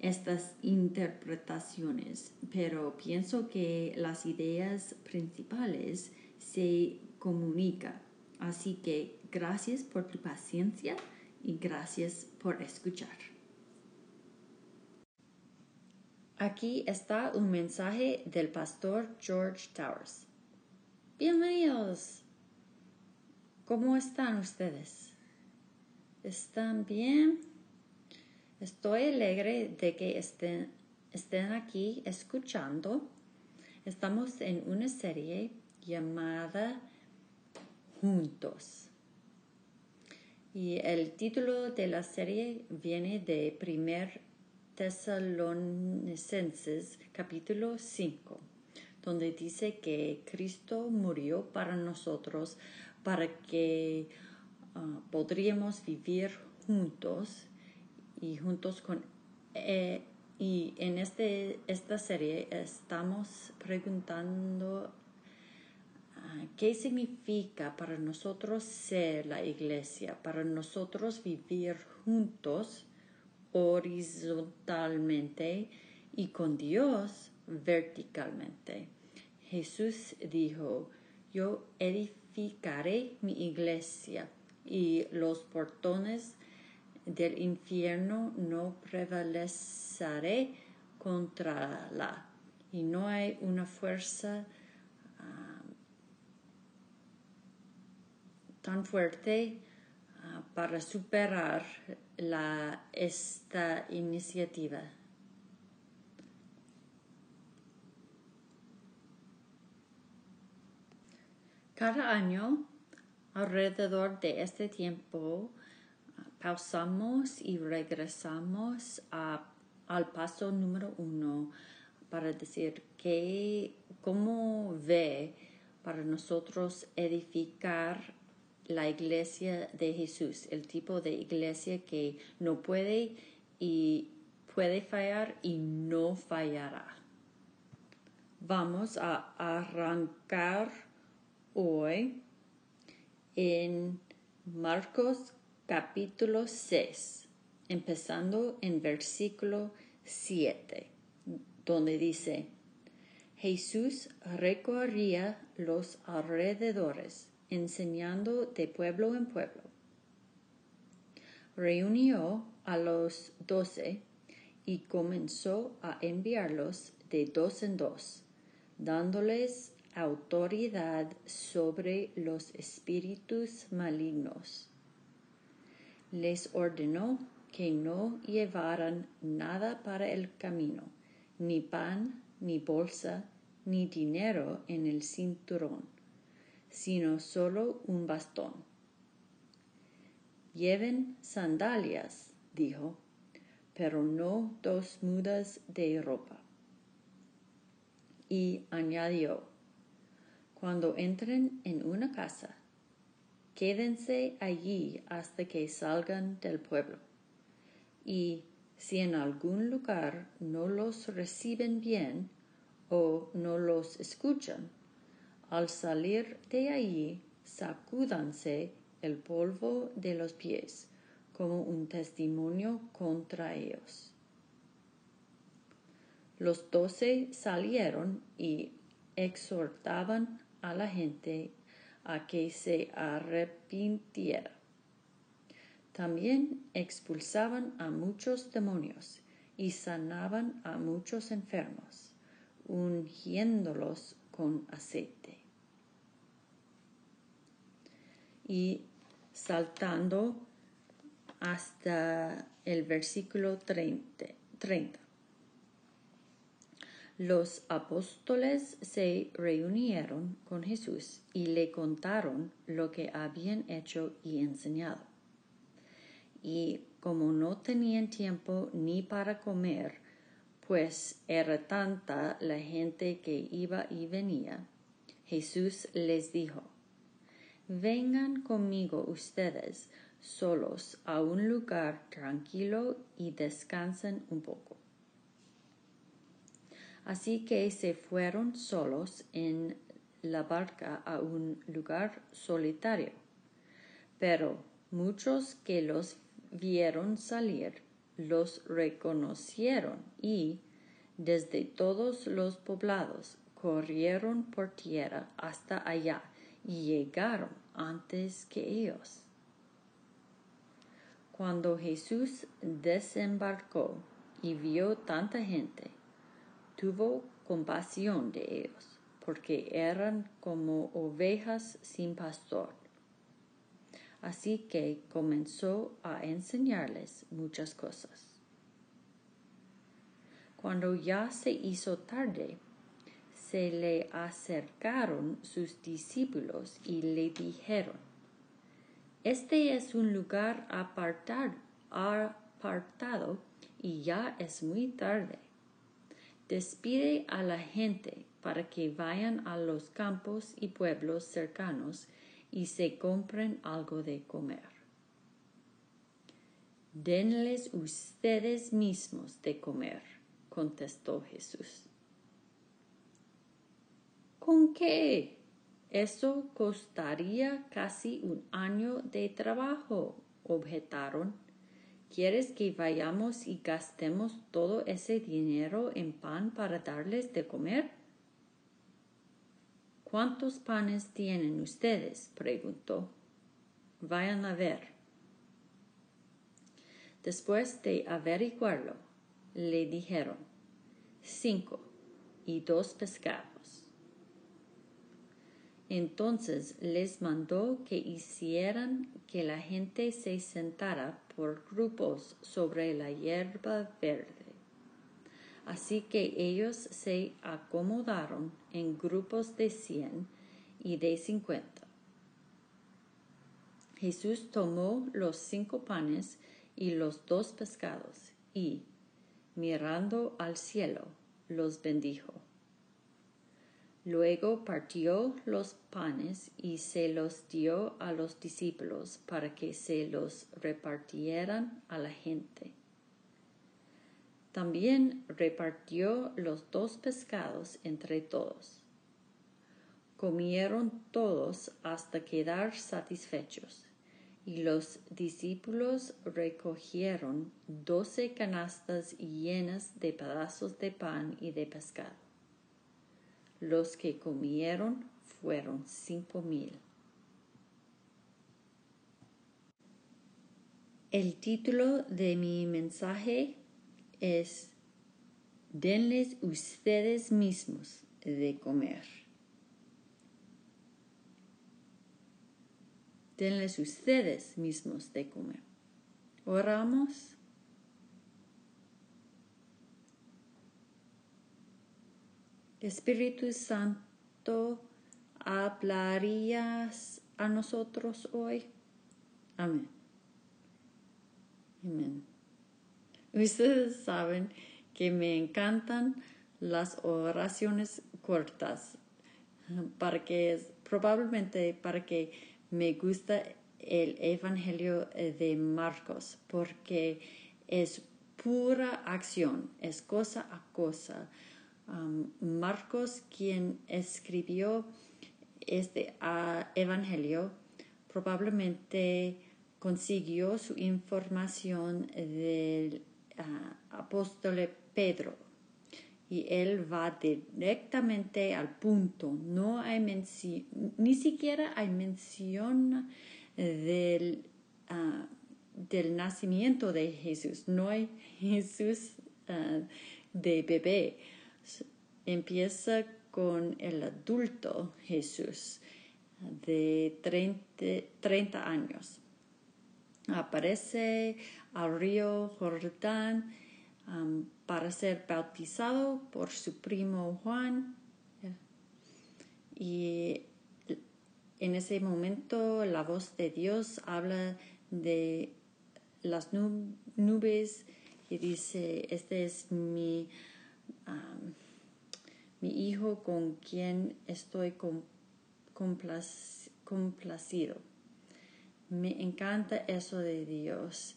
estas interpretaciones, pero pienso que las ideas principales se comunican. Así que gracias por tu paciencia y gracias por escuchar. Aquí está un mensaje del pastor George Towers. Bienvenidos. ¿Cómo están ustedes? ¿Están bien? Estoy alegre de que estén, aquí escuchando. Estamos en una serie llamada Juntos. Y el título de la serie viene de Primer Tesalonicenses capítulo 5, donde dice que Cristo murió para nosotros para que ah, podríamos vivir juntos y juntos con eh, y en este, esta serie estamos preguntando ah, qué significa para nosotros ser la iglesia, para nosotros vivir juntos horizontalmente y con Dios verticalmente. Jesús dijo, yo edifico mi iglesia y los portones del infierno no prevaleceré contra la. Y no hay una fuerza ah, tan fuerte ah, para superar la, esta iniciativa. Cada año, alrededor de este tiempo, pausamos y regresamos al paso número uno para decir que, cómo ve para nosotros edificar la iglesia de Jesús, el tipo de iglesia que no puede y puede fallar y no fallará. Vamos a arrancar hoy en Marcos capítulo 6, empezando en versículo 7, donde dice, Jesús recorría los alrededores, enseñando de pueblo en pueblo. Reunió a los doce y comenzó a enviarlos de dos en dos, dándoles autoridad sobre los espíritus malignos. Les ordenó que no llevaran nada para el camino, ni pan, ni bolsa, ni dinero en el cinturón, sino solo un bastón. Lleven sandalias, dijo, pero no dos mudas de ropa. Y añadió, cuando entren en una casa, quédense allí hasta que salgan del pueblo. Y si en algún lugar no los reciben bien o no los escuchan, al salir de allí sacúdanse el polvo de los pies como un testimonio contra ellos. Los doce salieron y exhortaban a la gente a que se arrepintiera. También expulsaban a muchos demonios y sanaban a muchos enfermos, ungiéndolos con aceite. Y saltando hasta el versículo 30. Los apóstoles se reunieron con Jesús y le contaron lo que habían hecho y enseñado. Y como no tenían tiempo ni para comer, pues era tanta la gente que iba y venía, Jesús les dijo, Vengan conmigo ustedes solos a un lugar tranquilo y descansen un poco. Así que se fueron solos en la barca a un lugar solitario. Pero muchos que los vieron salir los reconocieron y, desde todos los poblados, corrieron por tierra hasta allá y llegaron antes que ellos. Cuando Jesús desembarcó y vio tanta gente, tuvo compasión de ellos, porque eran como ovejas sin pastor. Así que comenzó a enseñarles muchas cosas. Cuando ya se hizo tarde, se le acercaron sus discípulos y le dijeron, Este es un lugar apartado, apartado y ya es muy tarde Despide a la gente para que vayan a los campos y pueblos cercanos y se compren algo de comer. Denles ustedes mismos de comer, contestó Jesús. ¿Con qué? Eso costaría casi un año de trabajo, objetaron ¿Quieres que vayamos y gastemos todo ese dinero en pan para darles de comer? ¿Cuántos panes tienen ustedes? preguntó. Vayan a ver. Después de averiguarlo, le dijeron cinco y dos pescados. Entonces les mandó que hicieran que la gente se sentara por grupos sobre la hierba verde. Así que ellos se acomodaron en grupos de cien y de cincuenta. Jesús tomó los cinco panes y los dos pescados y, mirando al cielo, los bendijo Luego partió los panes y se los dio a los discípulos para que se los repartieran a la gente. También repartió los dos pescados entre todos. Comieron todos hasta quedar satisfechos, y los discípulos recogieron doce canastas llenas de pedazos de pan y de pescado. Los que comieron fueron cinco mil. El título de mi mensaje es Denles ustedes mismos de comer. Denles ustedes mismos de comer. Oramos. Espíritu Santo, ¿hablarías a nosotros hoy? Amén. Amén. Ustedes saben que me encantan las oraciones cortas, para que probablemente para que me gusta el Evangelio de Marcos, porque es pura acción, es cosa a cosa. Marcos, quien escribió este evangelio, probablemente consiguió su información del ah, apóstol Pedro y él va directamente al punto. No hay ni siquiera hay mención del, ah, del nacimiento de Jesús. No hay Jesús ah, de bebé. Empieza con el adulto Jesús de 30, años. Aparece al río Jordán para ser bautizado por su primo Juan. Y en ese momento la voz de Dios habla de las nubes y dice, este es mi, mi hijo con quien estoy complacido. Me encanta eso de Dios.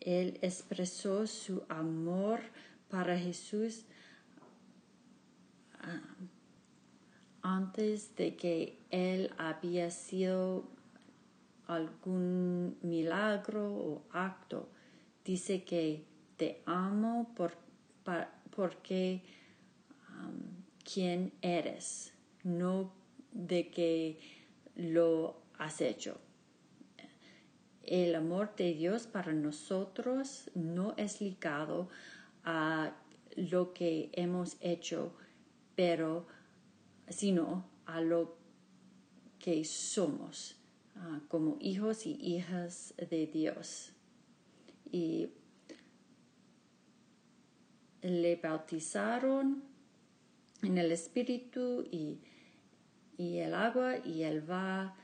Él expresó su amor para Jesús antes de que él había sido algún milagro o acto. Dice que te amo por, porque quién eres, no de que lo has hecho. El amor de Dios para nosotros no es ligado a lo que hemos hecho, pero sino a lo que somos ah, como hijos y hijas de Dios. Y le bautizaron en el Espíritu y, el agua y él va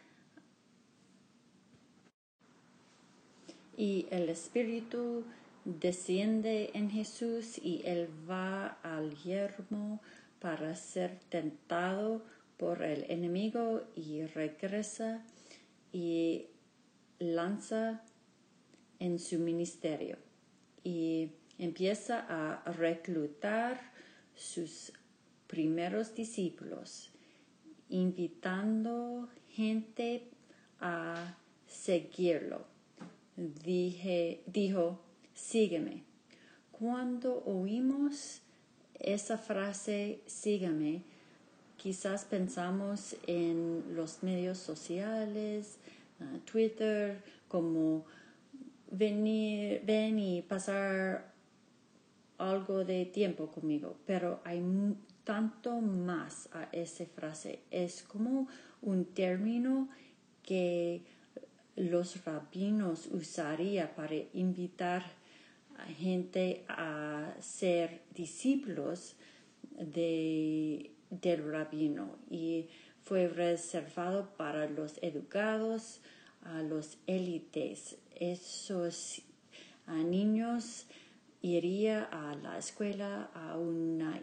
y el Espíritu desciende en Jesús y él va al yermo para ser tentado por el enemigo y regresa y lanza en su ministerio y empieza a reclutar sus primeros discípulos, invitando gente a seguirlo. Dije, dijo, sígueme. Cuando oímos esa frase, sígueme, quizás pensamos en los medios sociales, ah, Twitter, como venir, ven y pasar algo de tiempo conmigo, pero hay tanto más a esa frase. Es como un término que los rabinos usarían para invitar a gente a ser discípulos de, del rabino y fue reservado para los educados, a los élites. Esos niños iría a la escuela a una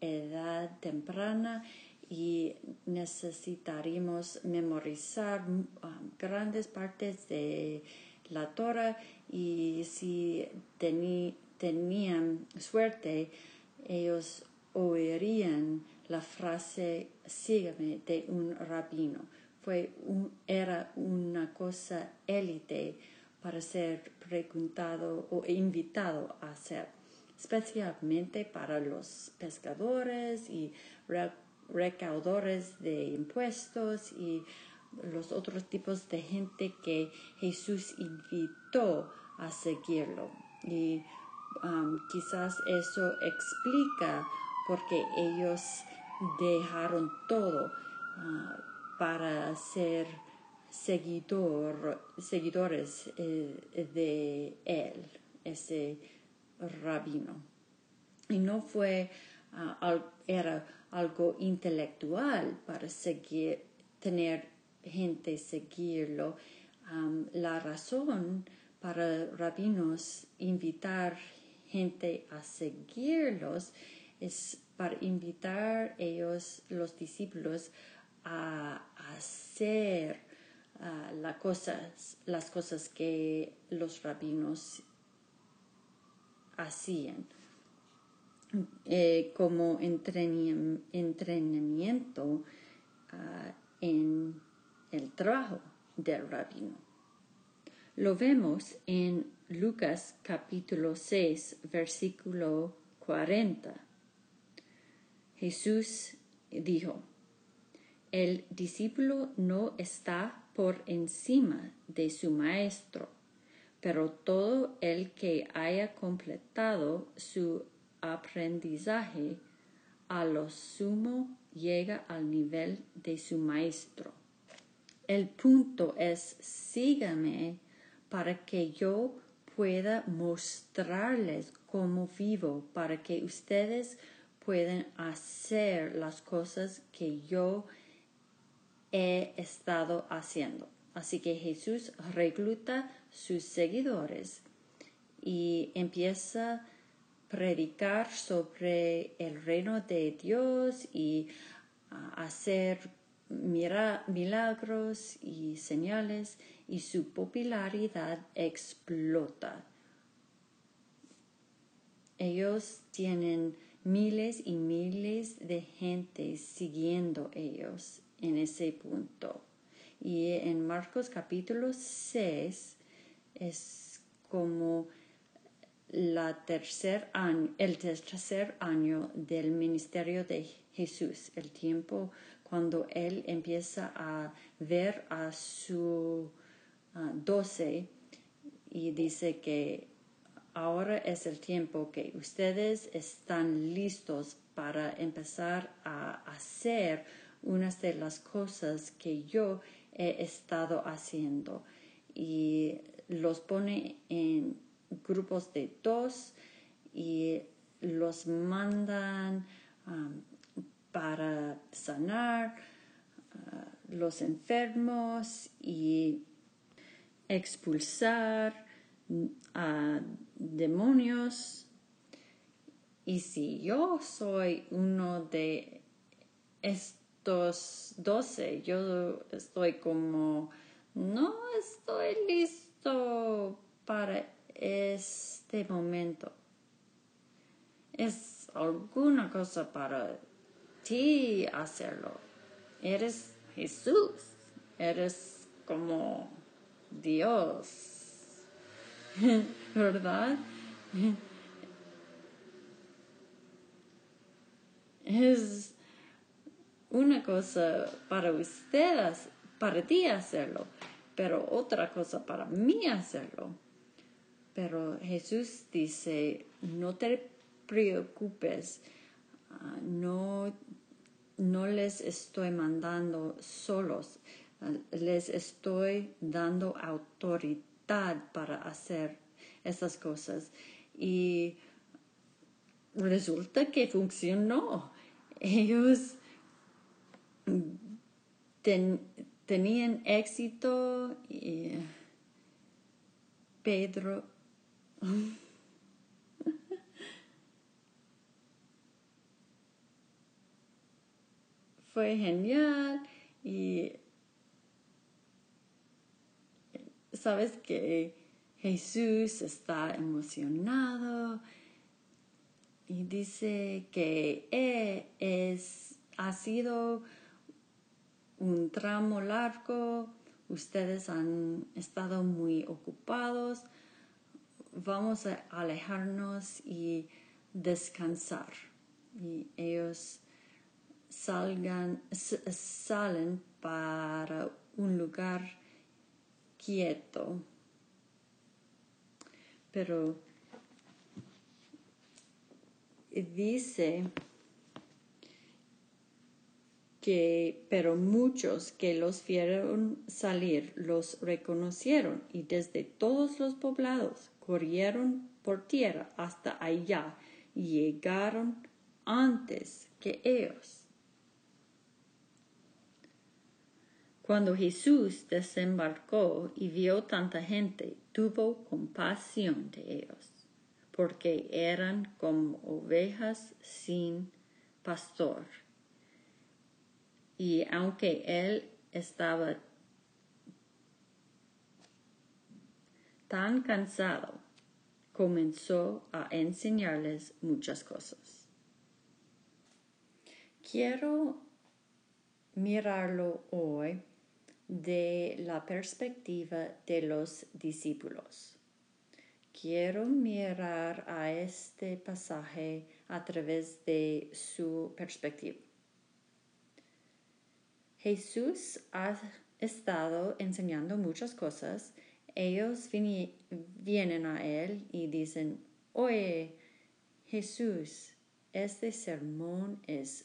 edad temprana y necesitaríamos memorizar um, grandes partes de la Torah y si tenían suerte ellos oirían la frase sígueme de un rabino. Fue era una cosa élite para ser preguntado o invitado a hacer, especialmente para los pescadores y recaudadores de impuestos y los otros tipos de gente que Jesús invitó a seguirlo. Y um, quizás eso explica por qué ellos dejaron todo uh, para ser seguidor, seguidores eh, de él, ese rabino. Y no fue, uh, era algo intelectual para seguir, tener gente seguirlo. La razón para rabinos invitar gente a seguirlos es para invitar ellos, los discípulos, a hacer cosas, las cosas que los rabinos hacían. Eh, como entrenamiento ah, en el trabajo del rabino. Lo vemos en Lucas capítulo 6, versículo 40. Jesús dijo, el discípulo no está por encima de su maestro, pero todo el que haya completado su aprendizaje, a lo sumo llega al nivel de su maestro. El punto es sígame para que yo pueda mostrarles cómo vivo, para que ustedes puedan hacer las cosas que yo estado haciendo. Así que Jesús recluta sus seguidores y empieza a predicar sobre el reino de Dios y hacer milagros y señales y su popularidad explota. Ellos tienen miles y miles de gente siguiendo ellos en ese punto. Y en Marcos capítulo 6 es como la tercer año, el tercer año del ministerio de Jesús, el tiempo cuando él empieza a ver a su doce y dice que ahora es el tiempo que ustedes están listos para empezar a hacer unas de las cosas que yo he estado haciendo y los pone en grupos de dos y los mandan para sanar uh, los enfermos y expulsar a demonios. Y si yo soy uno de estos, doce, yo estoy como, no estoy listo para este momento. Es alguna cosa para ti hacerlo. Eres Jesús. Eres como Dios. ¿Verdad? Es una cosa para ustedes, para ti hacerlo, pero otra cosa para mí hacerlo. Pero Jesús dice, no te preocupes, ah, no, no les estoy mandando solos, ah, les estoy dando autoridad para hacer esas cosas. Y resulta que funcionó. Ellos tenían éxito y Pedro fue genial y sabes que Jesús está emocionado y dice que es, ha sido un tramo largo, ustedes han estado muy ocupados, vamos a alejarnos y descansar. Y ellos salgan, salen para un lugar quieto. Pero dice que, pero muchos que los vieron salir los reconocieron y desde todos los poblados corrieron por tierra hasta allá y llegaron antes que ellos. Cuando Jesús desembarcó y vio tanta gente, tuvo compasión de ellos, porque eran como ovejas sin pastor y aunque él estaba tan cansado, comenzó a enseñarles muchas cosas. Quiero mirarlo hoy de la perspectiva de los discípulos. Quiero mirar a este pasaje a través de su perspectiva. Jesús ha estado enseñando muchas cosas. Ellos vienen a Él y dicen, oye, Jesús, este sermón es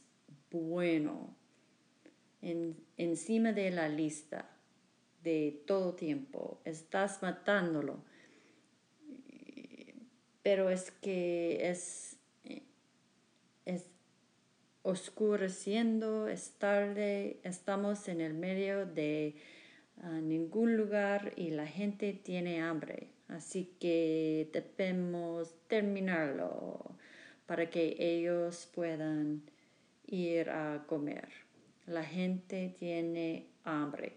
bueno, en, encima de la lista de todo tiempo. Estás matándolo. Pero es que es, es oscureciendo, es tarde, estamos en el medio de ah, ningún lugar y la gente tiene hambre. Así que debemos terminarlo para que ellos puedan ir a comer. La gente tiene hambre.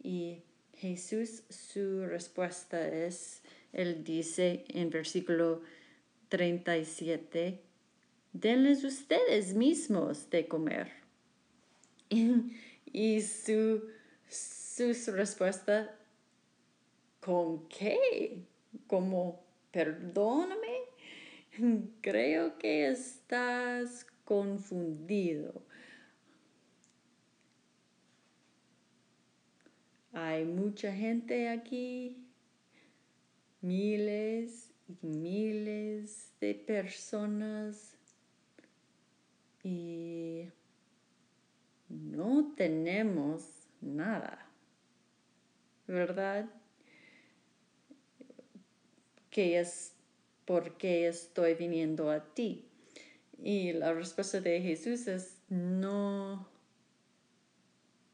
Y Jesús, su respuesta es, él dice en versículo 37, denles ustedes mismos de comer. y su, su respuesta, ¿con qué? Como, perdóname, creo que estás confundido. Hay mucha gente aquí, miles y miles de personas y no tenemos nada, ¿verdad? Que es porque estoy viniendo a ti. Y la respuesta de Jesús es, no,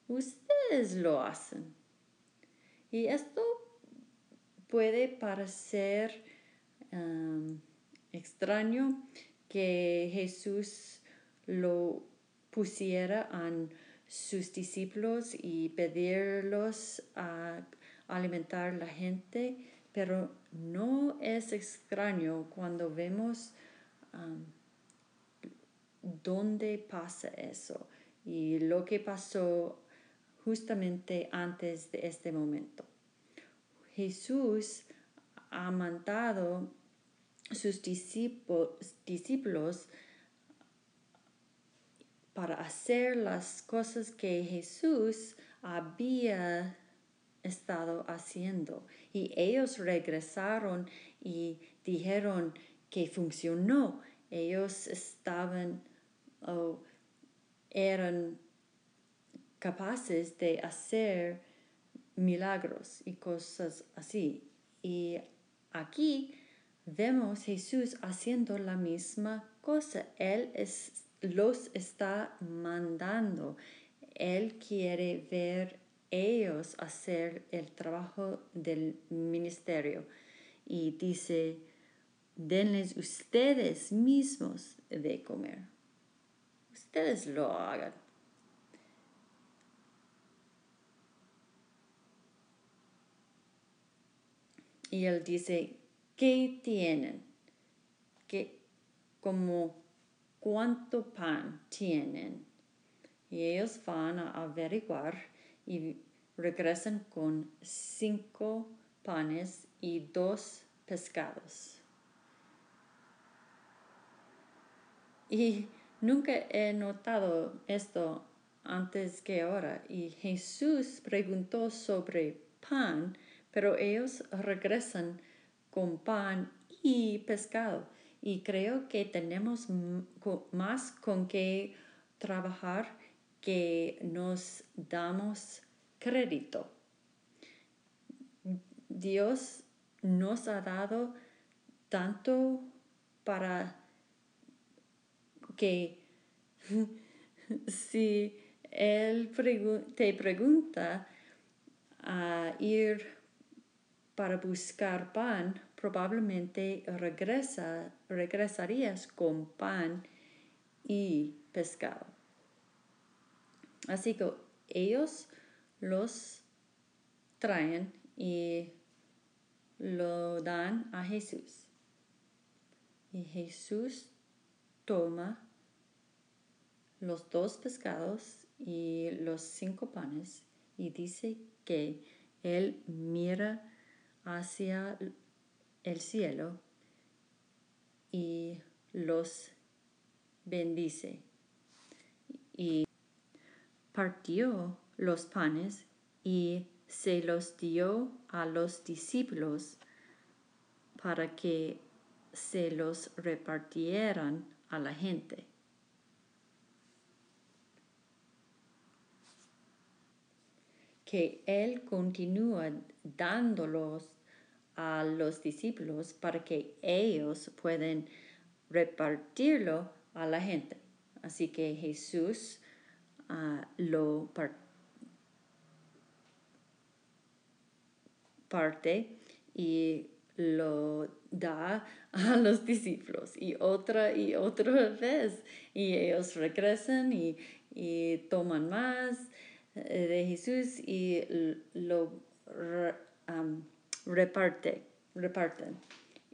ustedes lo hacen. Y esto puede parecer extraño que Jesús lo pusiera a sus discípulos y pedirlos a alimentar la gente, pero no es extraño cuando vemos dónde pasa eso y lo que pasó justamente antes de este momento. Jesús ha mandado sus discípulos para hacer las cosas que Jesús había estado haciendo. Y ellos regresaron y dijeron que funcionó. Ellos estaban o eran capaces de hacer milagros y cosas así. Y aquí vemos Jesús haciendo la misma cosa. Él es, los está mandando. Él quiere ver ellos hacer el trabajo del ministerio. Y dice, denles ustedes mismos de comer. Ustedes lo hagan. Y él dice, ¿qué tienen? ¿Qué, como cuánto pan tienen? Y ellos van a averiguar y regresan con cinco panes y dos pescados. Y nunca he notado esto antes que ahora. Y Jesús preguntó sobre pan pero ellos regresan con pan y pescado. Y creo que tenemos más con qué trabajar que nos damos crédito. Dios nos ha dado tanto para que si Él te pregunta a ir para buscar pan, probablemente regresa, regresarías con pan y pescado. Así que ellos los traen y lo dan a Jesús. Y Jesús toma los dos pescados y los cinco panes y dice que él mira hacia el cielo y los bendice. Y partió los panes y se los dio a los discípulos para que se los repartieran a la gente. Que Él continúa dándolos a los discípulos para que ellos puedan repartirlo a la gente. Así que Jesús ah, lo parte y lo da a los discípulos y otra y otra vez y ellos regresan y, toman más eh, de Jesús y lo reparte, reparten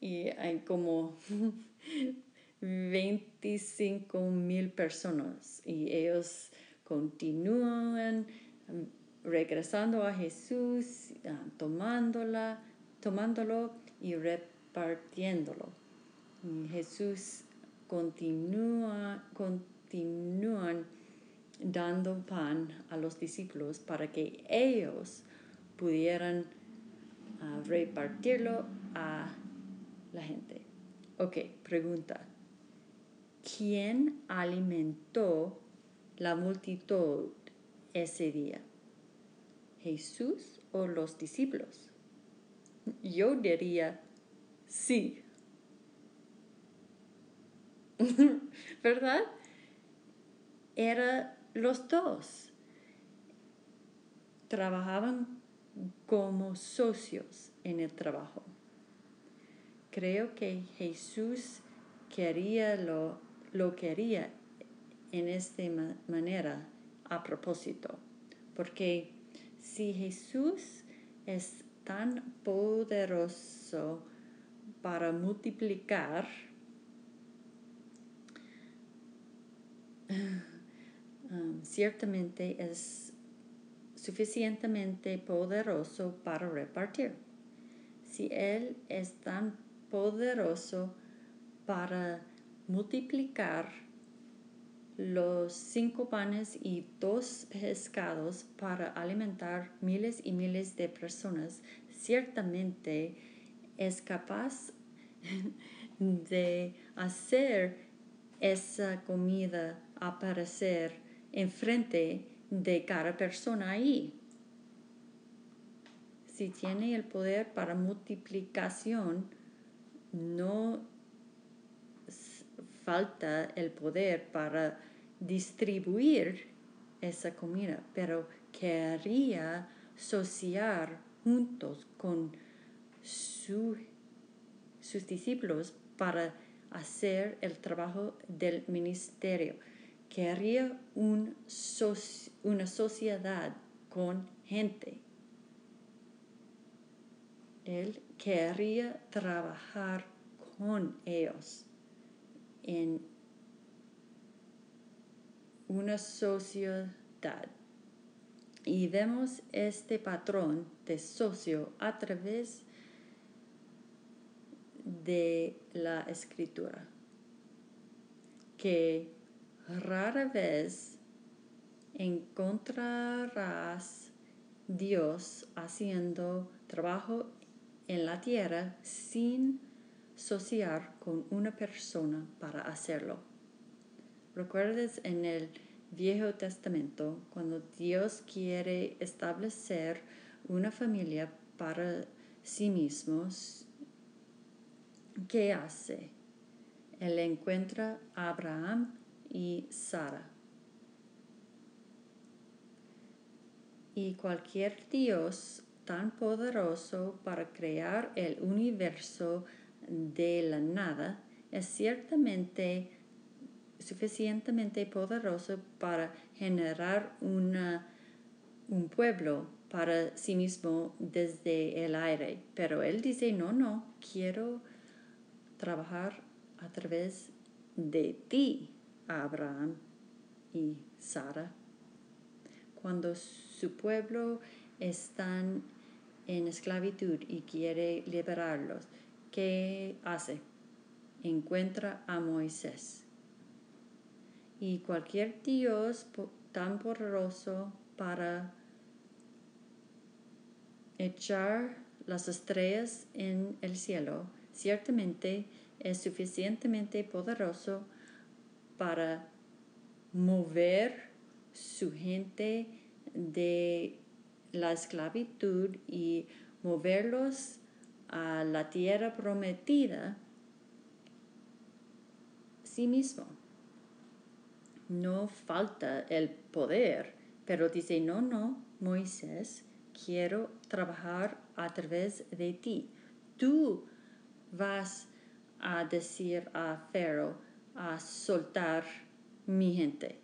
y hay como 25 mil personas y ellos continúan regresando a Jesús, ah, tomándola, tomándolo y repartiéndolo. Jesús continúa, continúan dando pan a los discípulos para que ellos pudieran repartirlo a la gente. Ok, pregunta. ¿Quién alimentó la multitud ese día? ¿Jesús o los discípulos? Yo diría sí. ¿Verdad? Era los dos. Trabajaban como socios en el trabajo. Creo que Jesús quería lo, lo quería en esta manera a propósito, porque si Jesús es tan poderoso para multiplicar, um, ciertamente es suficientemente poderoso para repartir. Si Él es tan poderoso para multiplicar los cinco panes y dos pescados para alimentar miles y miles de personas, ciertamente es capaz de hacer esa comida aparecer enfrente de cada persona ahí. Si tiene el poder para multiplicación, no falta el poder para distribuir esa comida, pero quería asociar juntos con sus discípulos para hacer el trabajo del ministerio. Quería un una sociedad con gente. Él quería trabajar con ellos en una sociedad. Y vemos este patrón de socio a través de la escritura, que rara vez encontrarás Dios haciendo trabajo en la tierra sin sociar con una persona para hacerlo. ¿Recuerdas en el Viejo Testamento cuando Dios quiere establecer una familia para sí mismos? ¿Qué hace? Él encuentra a Abraham y Sara. Y cualquier Dios tan poderoso para crear el universo de la nada es ciertamente suficientemente poderoso para generar un pueblo para sí mismo desde el aire. Pero él dice, no, no, quiero trabajar a través de ti, Abraham y Sara. Cuando su pueblo está en esclavitud y quiere liberarlos, ¿qué hace? Encuentra a Moisés y cualquier Dios tan poderoso para echar las estrellas en el cielo, ciertamente es suficientemente poderoso para mover su gente de la esclavitud y moverlos a la tierra prometida sí mismo. No falta el poder, pero dice, no, no, Moisés, quiero trabajar a través de ti. Tú vas a decir a Pharaoh a soltar mi gente.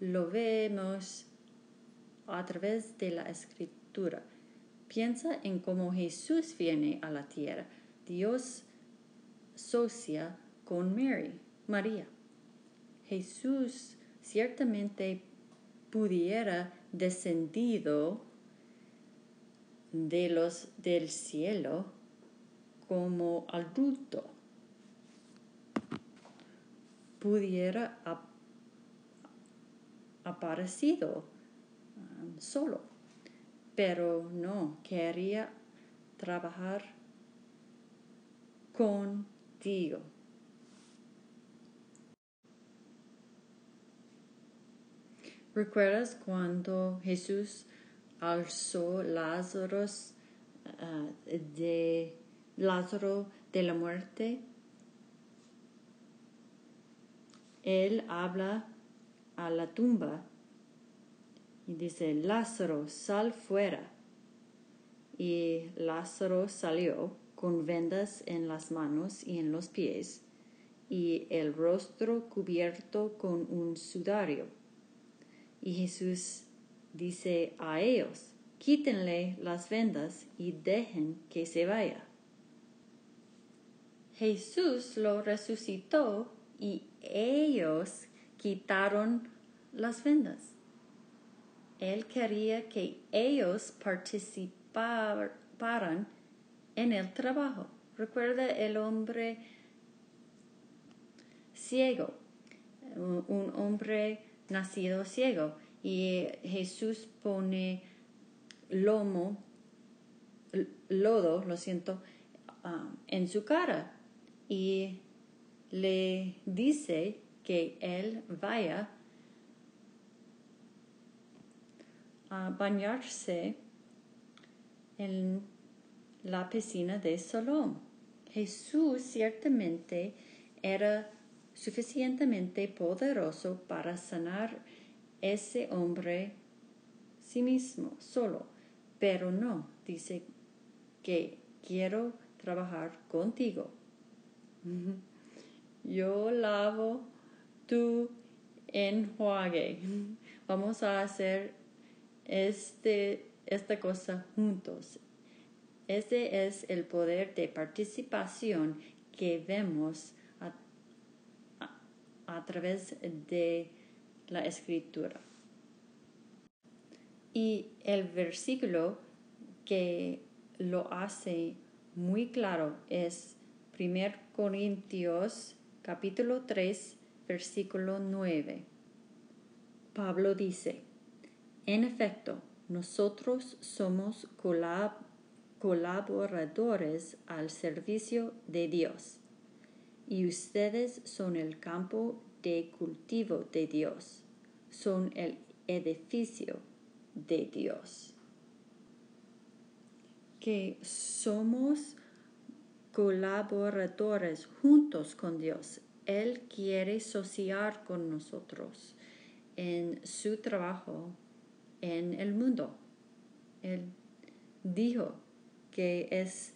Lo vemos a través de la escritura. Piensa en cómo Jesús viene a la tierra. Dios socia con Mary, María. Jesús ciertamente pudiera descendido de los del cielo como adulto pudiera aparecido um, solo pero no quería trabajar contigo ¿Recuerdas cuando Jesús alzó Lázaro ah, de Lázaro de la muerte? Él habla a la tumba y dice, Lázaro, sal fuera. Y Lázaro salió con vendas en las manos y en los pies y el rostro cubierto con un sudario. Y Jesús dice a ellos, quítenle las vendas y dejen que se vaya. Jesús lo resucitó y ellos quitaron las vendas. Él quería que ellos participaran en el trabajo. Recuerda el hombre ciego, un hombre nacido ciego y Jesús pone lomo, lodo, lo siento, um, en su cara y le dice que él vaya a bañarse en la piscina de Salom. Jesús ciertamente era suficientemente poderoso para sanar ese hombre sí mismo, solo, pero no, dice que quiero trabajar contigo. Yo lavo, tú enjuague. Vamos a hacer este, esta cosa juntos. Ese es el poder de participación que vemos a través de la escritura. Y el versículo que lo hace muy claro es 1 Corintios capítulo 3 versículo 9. Pablo dice, en efecto, nosotros somos colaboradores al servicio de Dios y ustedes son el campo de cultivo de Dios, son el edificio de Dios. Que somos colaboradores juntos con Dios. Él quiere asociar con nosotros en su trabajo en el mundo. Él dijo que es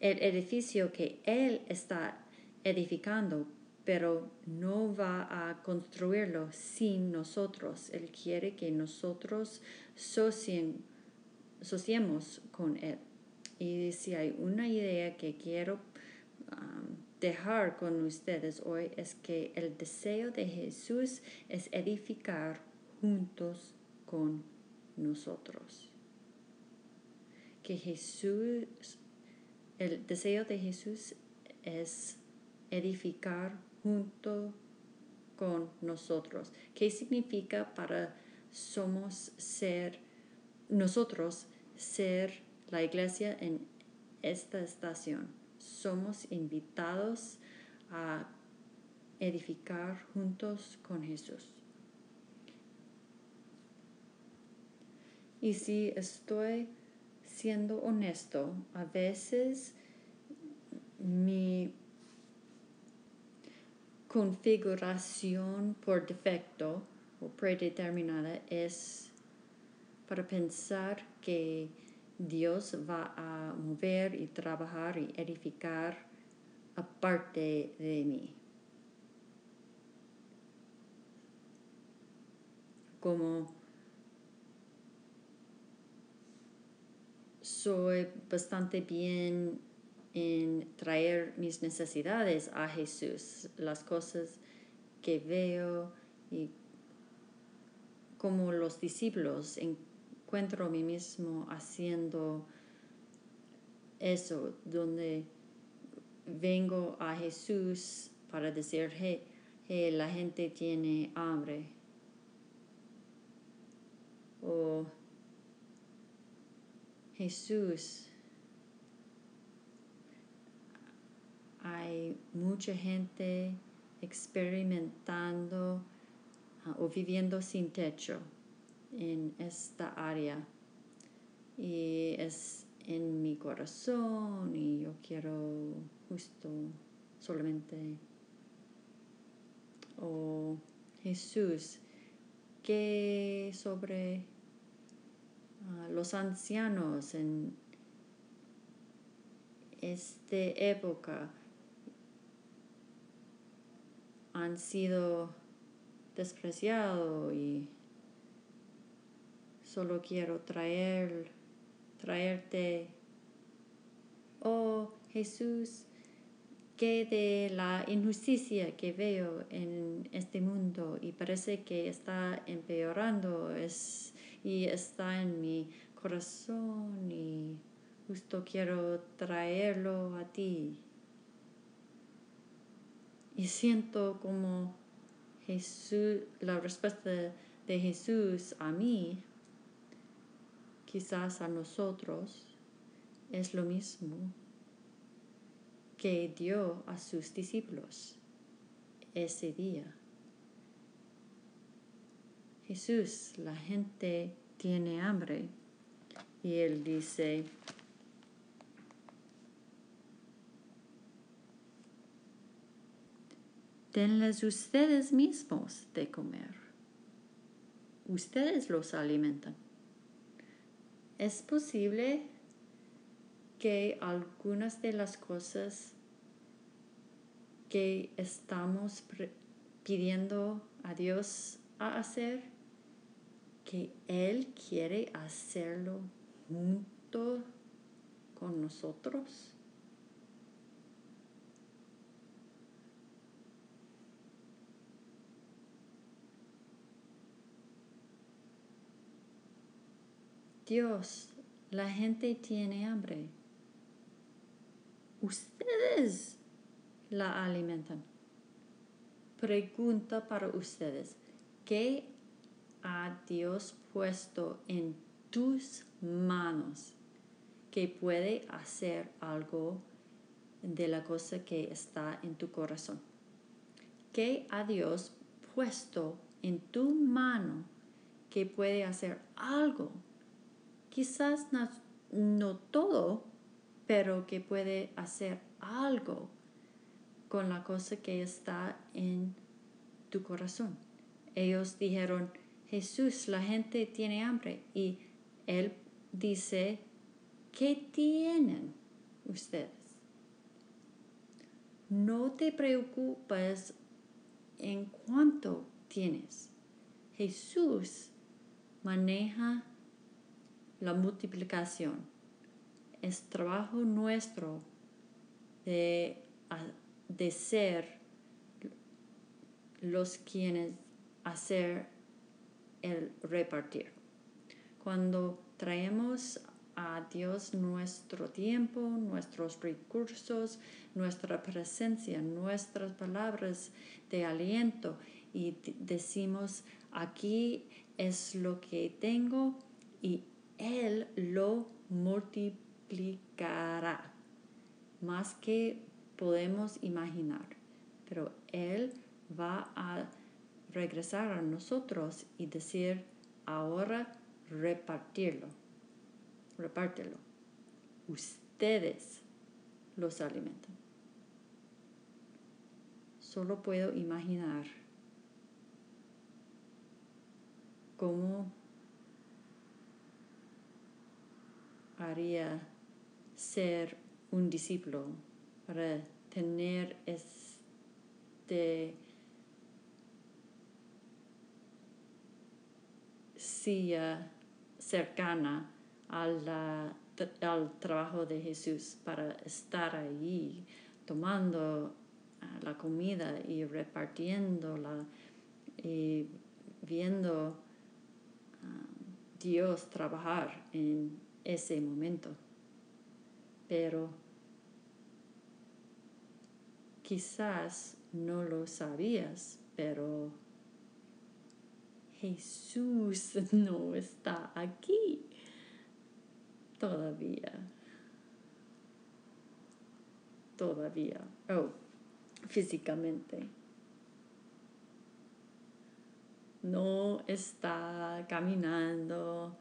el edificio que Él está edificando, pero no va a construirlo sin nosotros. Él quiere que nosotros sociemos con Él. Y si hay una idea que quiero um, dejar con ustedes hoy es que el deseo de Jesús es edificar juntos con nosotros. Que Jesús, el deseo de Jesús es edificar junto con nosotros. ¿Qué significa para somos ser, nosotros ser la iglesia en esta estación? somos invitados a edificar juntos con Jesús. Y si estoy siendo honesto, a veces mi configuración por defecto o predeterminada es para pensar que Dios va a mover y trabajar y edificar aparte de mí. Como soy bastante bien en traer mis necesidades a Jesús, las cosas que veo y como los discípulos encuentro a mí mismo haciendo eso, donde vengo a Jesús para decir, hey, la gente tiene hambre. O Jesús, hay mucha gente experimentando ah, o viviendo sin techo en esta área. Y es en mi corazón y yo quiero justo solamente o Jesús que sobre ah, los ancianos en esta época han sido despreciados y solo quiero traer, traerte, oh Jesús, que de la injusticia que veo en este mundo y parece que está empeorando es, y está en mi corazón y justo quiero traerlo a ti. Y siento como Jesús, la respuesta de Jesús a mí quizás a nosotros es lo mismo que dio a sus discípulos ese día. Jesús, la gente tiene hambre y él dice, denles ustedes mismos de comer. Ustedes los alimentan. Es posible que algunas de las cosas que estamos pidiendo a Dios a hacer, que Él quiere hacerlo junto con nosotros. Dios, la gente tiene hambre. Ustedes la alimentan. Pregunta para ustedes, ¿qué ha Dios puesto en tus manos que puede hacer algo de la cosa que está en tu corazón? ¿Qué ha Dios puesto en tu mano que puede hacer algo quizás no, todo, pero que puede hacer algo con la cosa que está en tu corazón. Ellos dijeron, Jesús, la gente tiene hambre. Y él dice, ¿qué tienen ustedes? No te preocupes en cuánto tienes. Jesús maneja la multiplicación. Es trabajo nuestro de, de ser los quienes hacer el repartir. Cuando traemos a Dios nuestro tiempo, nuestros recursos, nuestra presencia, nuestras palabras de aliento y decimos, aquí es lo que tengo y él lo multiplicará. más que podemos imaginar, pero Él va a regresar a nosotros y decir, ahora repartirlo, repártelo. Ustedes los alimentan. Solo puedo imaginar cómo haría ser un discípulo para tener este silla cercana al trabajo de Jesús para estar allí tomando ah, la comida y repartiéndola y viendo a Dios trabajar en ese momento. Pero quizás no lo sabías, pero Jesús no está aquí todavía. Todavía. Oh, físicamente. No está caminando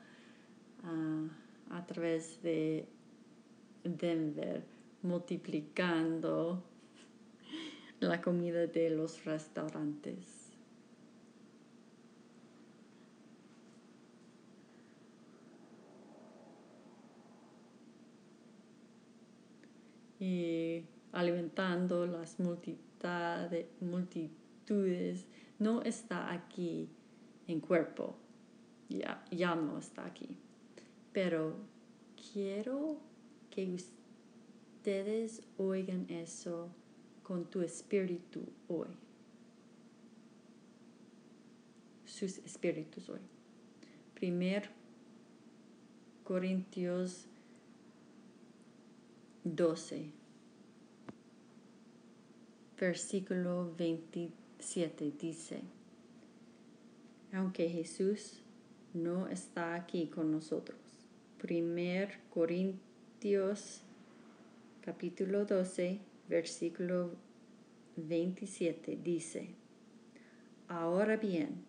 ah, a través de Denver, multiplicando la comida de los restaurantes. y alimentando las multitudes, no está aquí en cuerpo, ya, ya no está aquí. Pero quiero que ustedes oigan eso con tu espíritu hoy. Sus espíritus hoy. Primer Corintios 12, versículo 27 dice, aunque Jesús no está aquí con nosotros. Primer Corintios capítulo 12, versículo 27 dice, Ahora bien,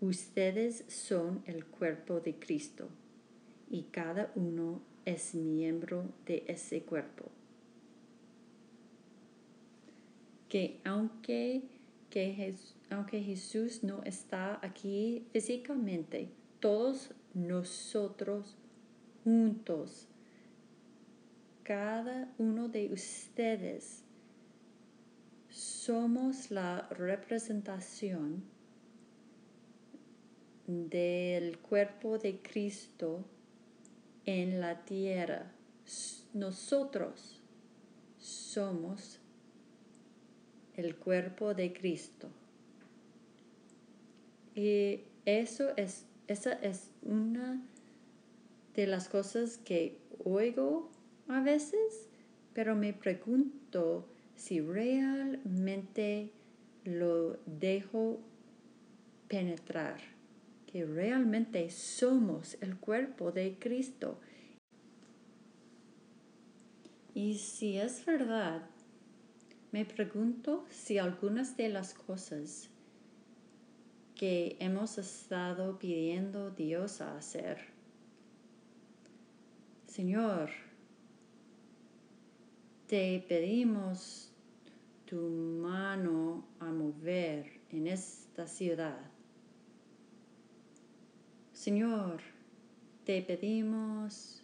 ustedes son el cuerpo de Cristo y cada uno es miembro de ese cuerpo. Que aunque, que aunque Jesús no está aquí físicamente, todos nosotros juntos, cada uno de ustedes, somos la representación del cuerpo de Cristo en la tierra. Nosotros somos el cuerpo de Cristo. Y eso es, esa es una de las cosas que oigo a veces, pero me pregunto si realmente lo dejo penetrar que realmente somos el cuerpo de Cristo. Y si es verdad, me pregunto si algunas de las cosas que hemos estado pidiendo Dios a hacer, Señor, te pedimos tu mano a mover en esta ciudad Señor, te pedimos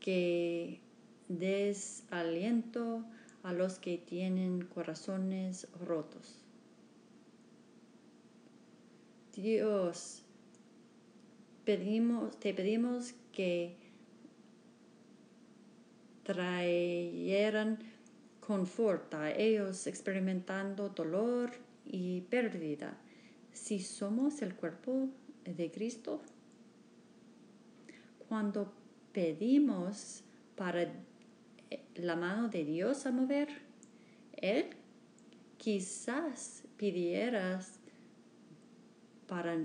que des aliento a los que tienen corazones rotos. Dios, pedimos, te pedimos que trajeran confort a ellos experimentando dolor y pérdida. Si somos el cuerpo de Cristo, cuando pedimos para eh, la mano de Dios a mover, Él quizás pidieras para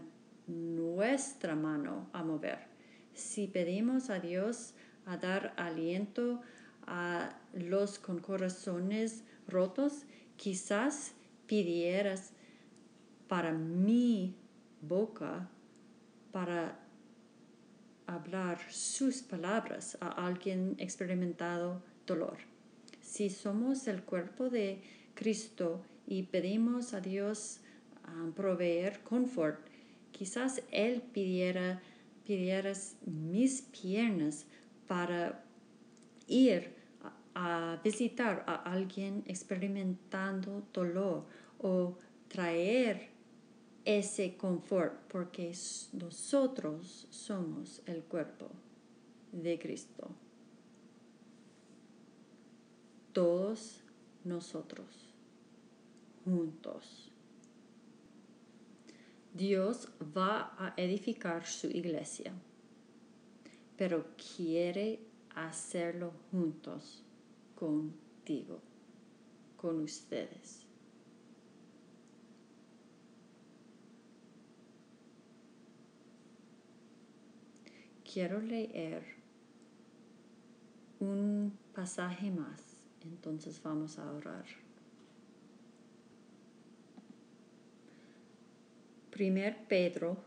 nuestra mano a mover. Si pedimos a Dios a dar aliento a los con corazones rotos, quizás pidieras para mi boca para hablar sus palabras a alguien experimentado dolor. Si somos el cuerpo de Cristo y pedimos a Dios um, proveer confort, quizás Él pidiera, mis piernas para ir a visitar a alguien experimentando dolor o traer ese confort porque nosotros somos el cuerpo de Cristo. Todos nosotros juntos. Dios va a edificar su iglesia, pero quiere hacerlo juntos contigo, con ustedes. Quiero leer un pasaje más, entonces vamos a orar. Primer Pedro,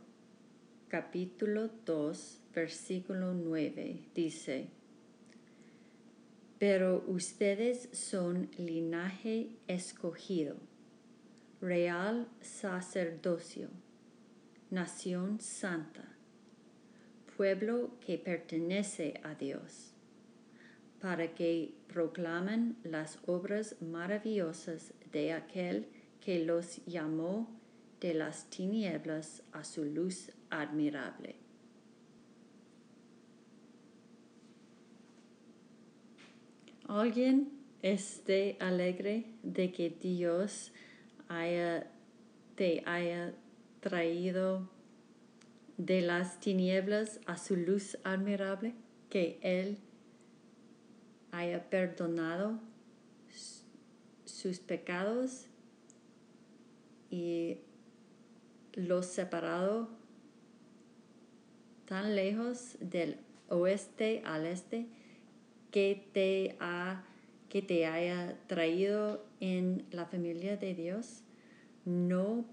capítulo 2, versículo 9, dice, Pero ustedes son linaje escogido, real sacerdocio, nación santa pueblo que pertenece a Dios, para que proclamen las obras maravillosas de aquel que los llamó de las tinieblas a su luz admirable. ¿Alguien esté alegre de que Dios haya, te haya traído de las tinieblas a su luz admirable, que Él haya perdonado sus pecados y los separado tan lejos del oeste al este que te, ha, que te haya traído en la familia de Dios, no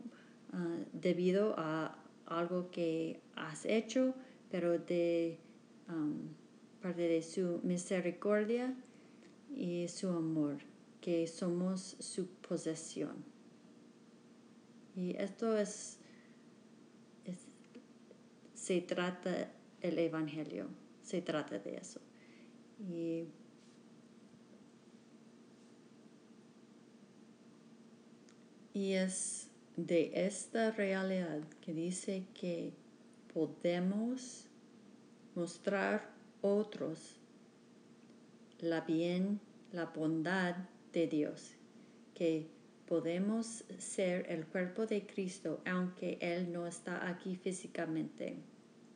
ah, debido a algo que has hecho, pero de um, parte de su misericordia y su amor, que somos su posesión. Y esto es, se trata el Evangelio, se trata de eso. Y es de esta realidad que dice que podemos mostrar otros la bien, la bondad de Dios, que podemos ser el cuerpo de Cristo aunque Él no está aquí físicamente.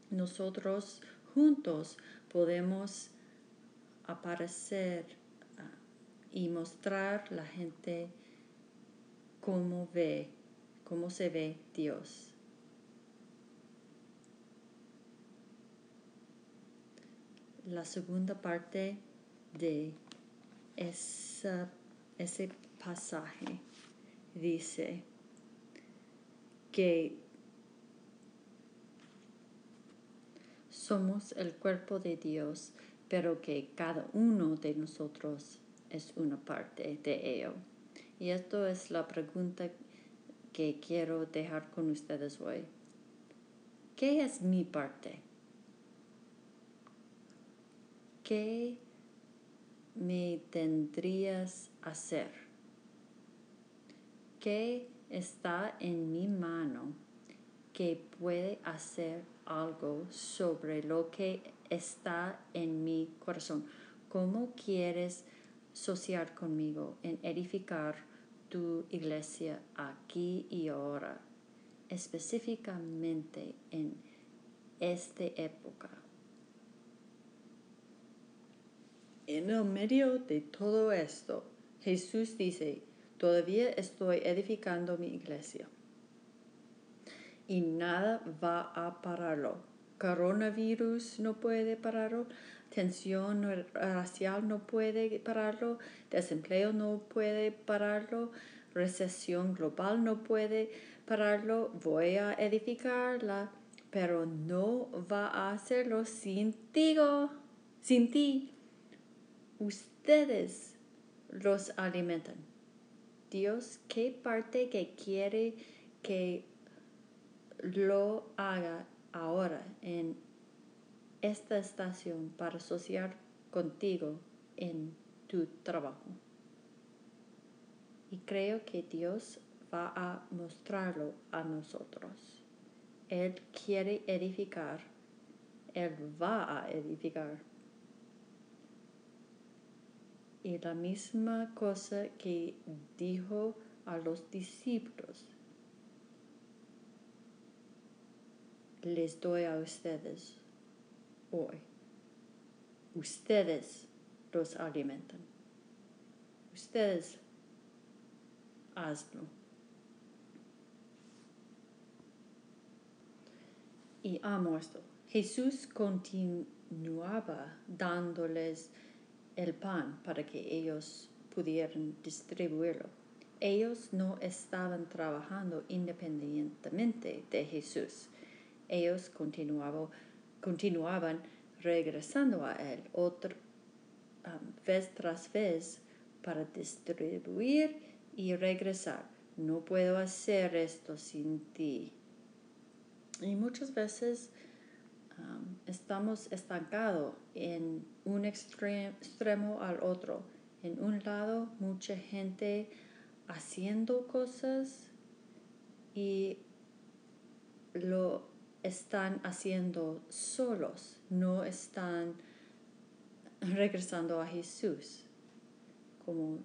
Nosotros juntos podemos aparecer ah, y mostrar la gente cómo ve cómo se ve Dios. La segunda parte de ese pasaje dice que somos el cuerpo de Dios, pero que cada uno de nosotros es una parte de ello. Y esto es la pregunta que quiero dejar con ustedes hoy. ¿Qué es mi parte? ¿Qué me tendrías hacer? ¿Qué está en mi mano que puede hacer algo sobre lo que está en mi corazón? ¿Cómo quieres asociar conmigo en edificar tu iglesia aquí y ahora, específicamente en esta época. En el medio de todo esto, Jesús dice, todavía estoy edificando mi iglesia y nada va a pararlo. Coronavirus no puede pararlo, tensión racial no puede pararlo, desempleo no puede pararlo, recesión global no puede pararlo, voy a edificarla, pero no va a hacerlo sin ti, sin ti. Ustedes los alimentan. Dios, ¿qué parte que quiere que lo haga ahora en esta estación para asociar contigo en tu trabajo? Y creo que Dios va a mostrarlo a nosotros. Él quiere edificar. Él va a edificar. Y la misma cosa que dijo a los discípulos, les doy a ustedes hoy. Ustedes los alimentan. Ustedes hazlo. Y amo esto. Jesús continuaba dándoles el pan para que ellos pudieran distribuirlo. Ellos no estaban trabajando independientemente de Jesús. Ellos continuaban, regresando a Él otra vez tras vez para distribuir y regresar. No puedo hacer esto sin ti. Y muchas veces estamos estancados en un extremo al otro. En un lado, mucha gente haciendo cosas y lo están haciendo solos, no están regresando a Jesús. Como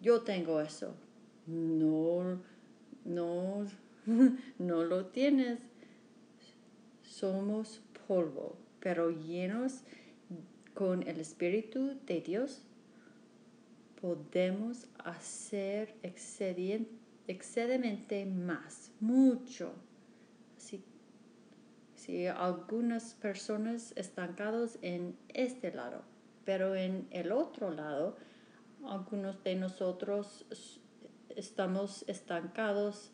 yo tengo eso, no, no, no lo tienes. Somos polvo, pero llenos con el Espíritu de Dios, podemos hacer excedente más, mucho. Si, algunas personas estancados en este lado, pero en el otro lado, algunos de nosotros estamos estancados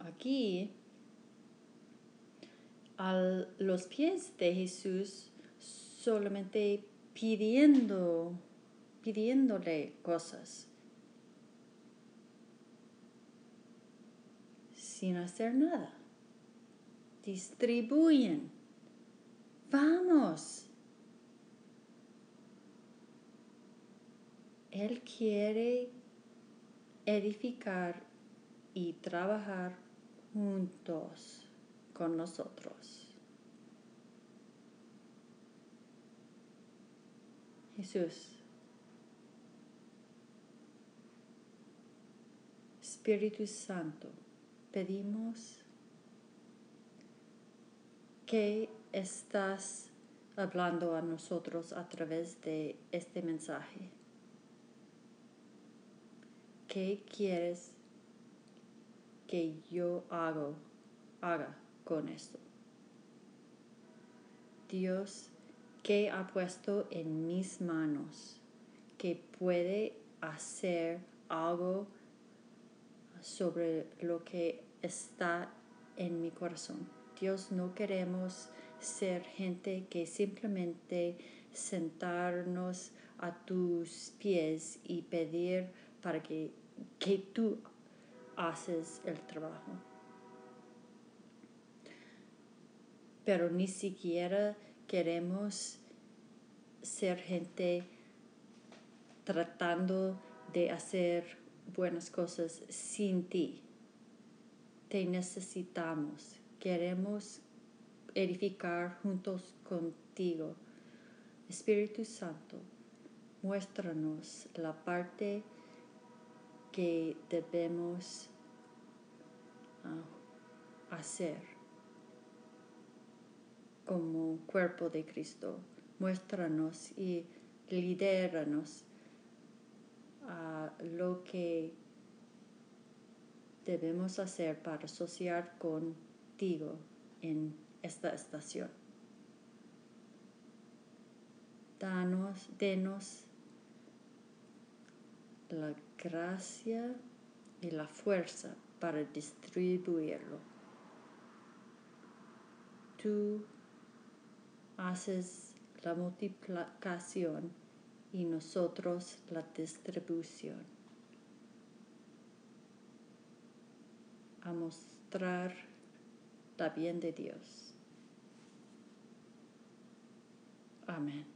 aquí a los pies de Jesús solamente pidiendo, pidiéndole cosas sin hacer nada. Distribuyen. Vamos. Él quiere edificar y trabajar juntos con nosotros. Jesús. Espíritu Santo, pedimos que estás hablando a nosotros a través de este mensaje. ¿Qué quieres que yo hago, haga con esto? Dios, ¿qué ha puesto en mis manos que puede hacer algo sobre lo que está en mi corazón? Dios, no queremos ser gente que simplemente sentarnos a tus pies y pedir para que que tú haces el trabajo. Pero ni siquiera queremos ser gente tratando de hacer buenas cosas sin ti. Te necesitamos. Queremos edificar juntos contigo. Espíritu Santo, muéstranos la parte que debemos ah, hacer como cuerpo de Cristo. Muéstranos y lidéranos a lo que debemos hacer para asociar en esta estación. danos, denos la gracia y la fuerza para distribuirlo. Tú haces la multiplicación y nosotros la distribución. A mostrar la bien de Dios. Amen.